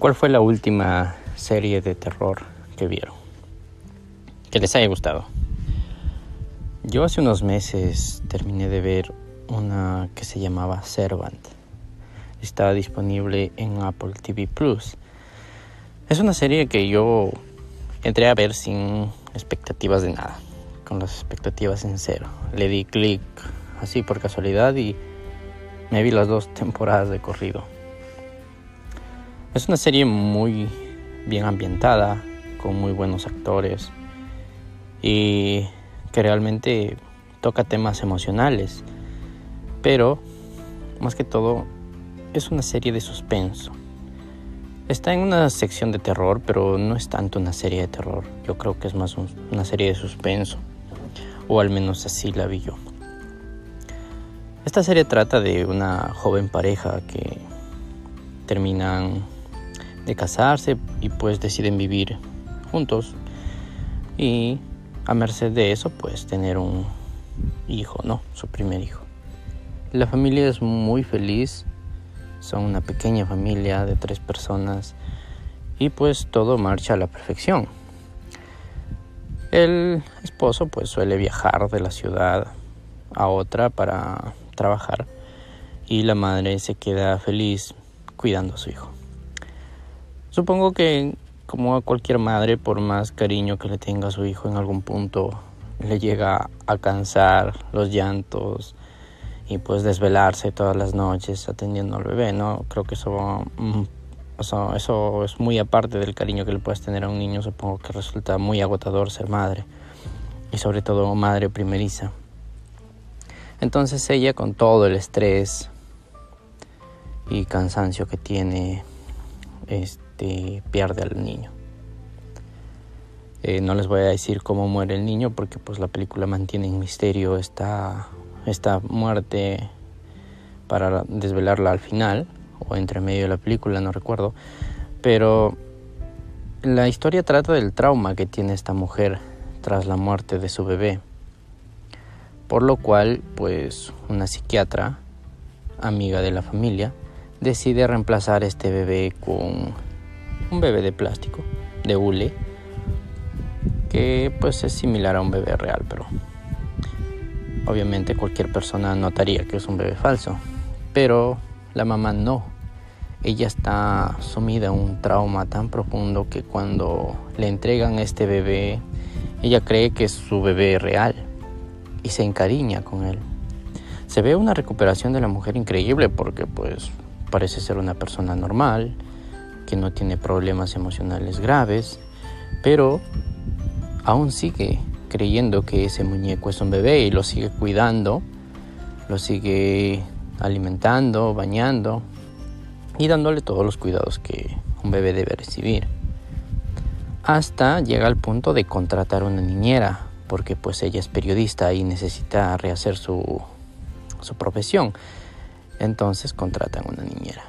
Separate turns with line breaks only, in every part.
¿Cuál fue la última serie de terror que vieron? Que les haya gustado. Yo hace unos meses terminé de ver una que se llamaba Servant. Estaba disponible en Apple TV Plus. Es una serie que yo entré a ver sin expectativas de nada, con las expectativas en cero. Le di clic así por casualidad y me vi las dos temporadas de corrido. Es una serie muy bien ambientada, con muy buenos actores y que realmente toca temas emocionales, pero más que todo es una serie de suspenso. Está en una sección de terror, pero no es tanto una serie de terror. Yo creo que es más una serie de suspenso, o al menos así la vi yo. Esta serie trata de una joven pareja que terminan de casarse y pues deciden vivir juntos y a merced de eso pues tener un hijo, ¿no? Su primer hijo. La familia es muy feliz, son una pequeña familia de tres personas y pues todo marcha a la perfección. El esposo pues suele viajar de la ciudad a otra para trabajar y la madre se queda feliz cuidando a su hijo. Supongo que como a cualquier madre, por más cariño que le tenga a su hijo en algún punto, le llega a cansar los llantos y pues desvelarse todas las noches atendiendo al bebé, ¿no? Creo que eso, mm, eso, eso es muy aparte del cariño que le puedes tener a un niño, supongo que resulta muy agotador ser madre y sobre todo madre primeriza. Entonces ella con todo el estrés y cansancio que tiene, este, pierde al niño. Eh, no les voy a decir cómo muere el niño porque pues la película mantiene en misterio esta, esta muerte para desvelarla al final o entre medio de la película, no recuerdo. Pero la historia trata del trauma que tiene esta mujer tras la muerte de su bebé. Por lo cual, pues una psiquiatra, amiga de la familia, decide reemplazar este bebé con un bebé de plástico, de hule, que pues es similar a un bebé real, pero obviamente cualquier persona notaría que es un bebé falso. Pero la mamá no. Ella está sumida en un trauma tan profundo que cuando le entregan este bebé, ella cree que es su bebé real y se encariña con él. Se ve una recuperación de la mujer increíble porque pues parece ser una persona normal, que no tiene problemas emocionales graves, pero aún sigue creyendo que ese muñeco es un bebé y lo sigue cuidando, lo sigue alimentando, bañando y dándole todos los cuidados que un bebé debe recibir. Hasta llega al punto de contratar una niñera, porque pues ella es periodista y necesita rehacer su, su profesión. Entonces contratan una niñera.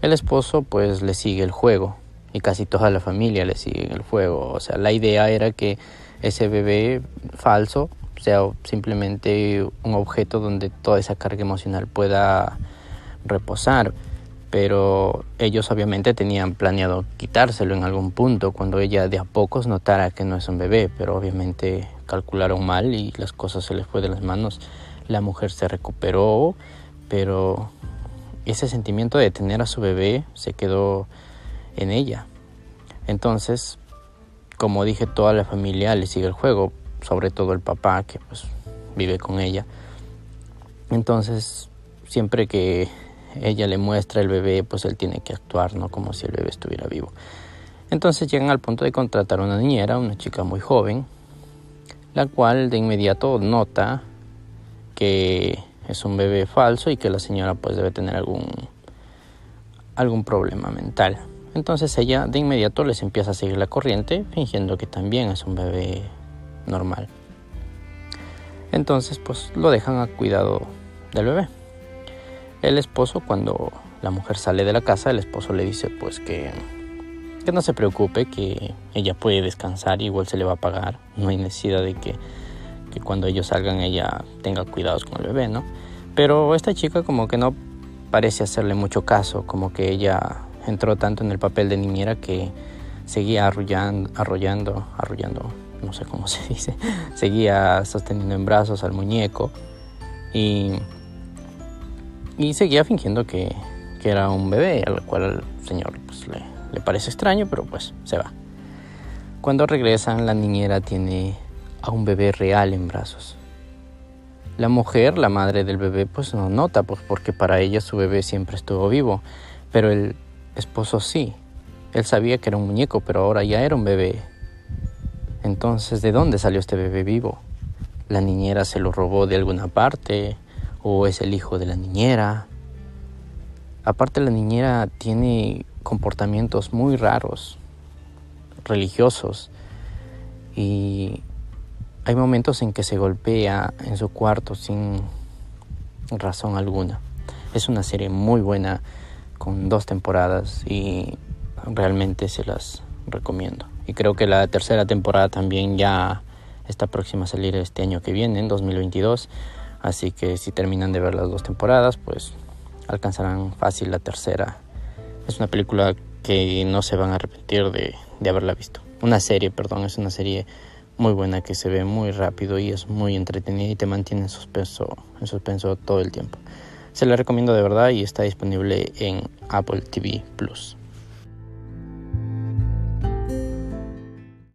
El esposo pues le sigue el juego y casi toda la familia le sigue el juego. O sea, la idea era que ese bebé falso sea simplemente un objeto donde toda esa carga emocional pueda reposar. Pero ellos obviamente tenían planeado quitárselo en algún punto cuando ella de a pocos notara que no es un bebé, pero obviamente calcularon mal y las cosas se les fue de las manos. La mujer se recuperó, pero ese sentimiento de tener a su bebé se quedó en ella. Entonces, como dije, toda la familia le sigue el juego, sobre todo el papá que pues vive con ella. Entonces, siempre que ella le muestra el bebé, pues él tiene que actuar, ¿no? Como si el bebé estuviera vivo. Entonces llegan al punto de contratar una niñera, una chica muy joven, la cual de inmediato nota que es un bebé falso y que la señora pues debe tener algún algún problema mental. Entonces ella de inmediato les empieza a seguir la corriente fingiendo que también es un bebé normal. Entonces pues lo dejan a cuidado del bebé. El esposo cuando la mujer sale de la casa, el esposo le dice pues que, que no se preocupe, que ella puede descansar, igual se le va a pagar, no hay necesidad de que que cuando ellos salgan ella tenga cuidados con el bebé, ¿no? Pero esta chica como que no parece hacerle mucho caso, como que ella entró tanto en el papel de niñera que seguía arrullando, arrollando, arrullando, no sé cómo se dice, seguía sosteniendo en brazos al muñeco y, y seguía fingiendo que, que era un bebé, al cual el señor pues, le, le parece extraño, pero pues se va. Cuando regresan, la niñera tiene a un bebé real en brazos. La mujer, la madre del bebé, pues no nota, pues porque para ella su bebé siempre estuvo vivo, pero el esposo sí. Él sabía que era un muñeco, pero ahora ya era un bebé. Entonces, ¿de dónde salió este bebé vivo? ¿La niñera se lo robó de alguna parte? ¿O es el hijo de la niñera? Aparte, la niñera tiene comportamientos muy raros, religiosos, y hay momentos en que se golpea en su cuarto sin razón alguna. Es una serie muy buena con dos temporadas y realmente se las recomiendo. Y creo que la tercera temporada también ya está próxima a salir este año que viene, en 2022. Así que si terminan de ver las dos temporadas, pues alcanzarán fácil la tercera. Es una película que no se van a arrepentir de, de haberla visto. Una serie, perdón, es una serie muy buena que se ve muy rápido y es muy entretenida y te mantiene en suspenso, en suspenso todo el tiempo. Se la recomiendo de verdad y está disponible en Apple TV Plus.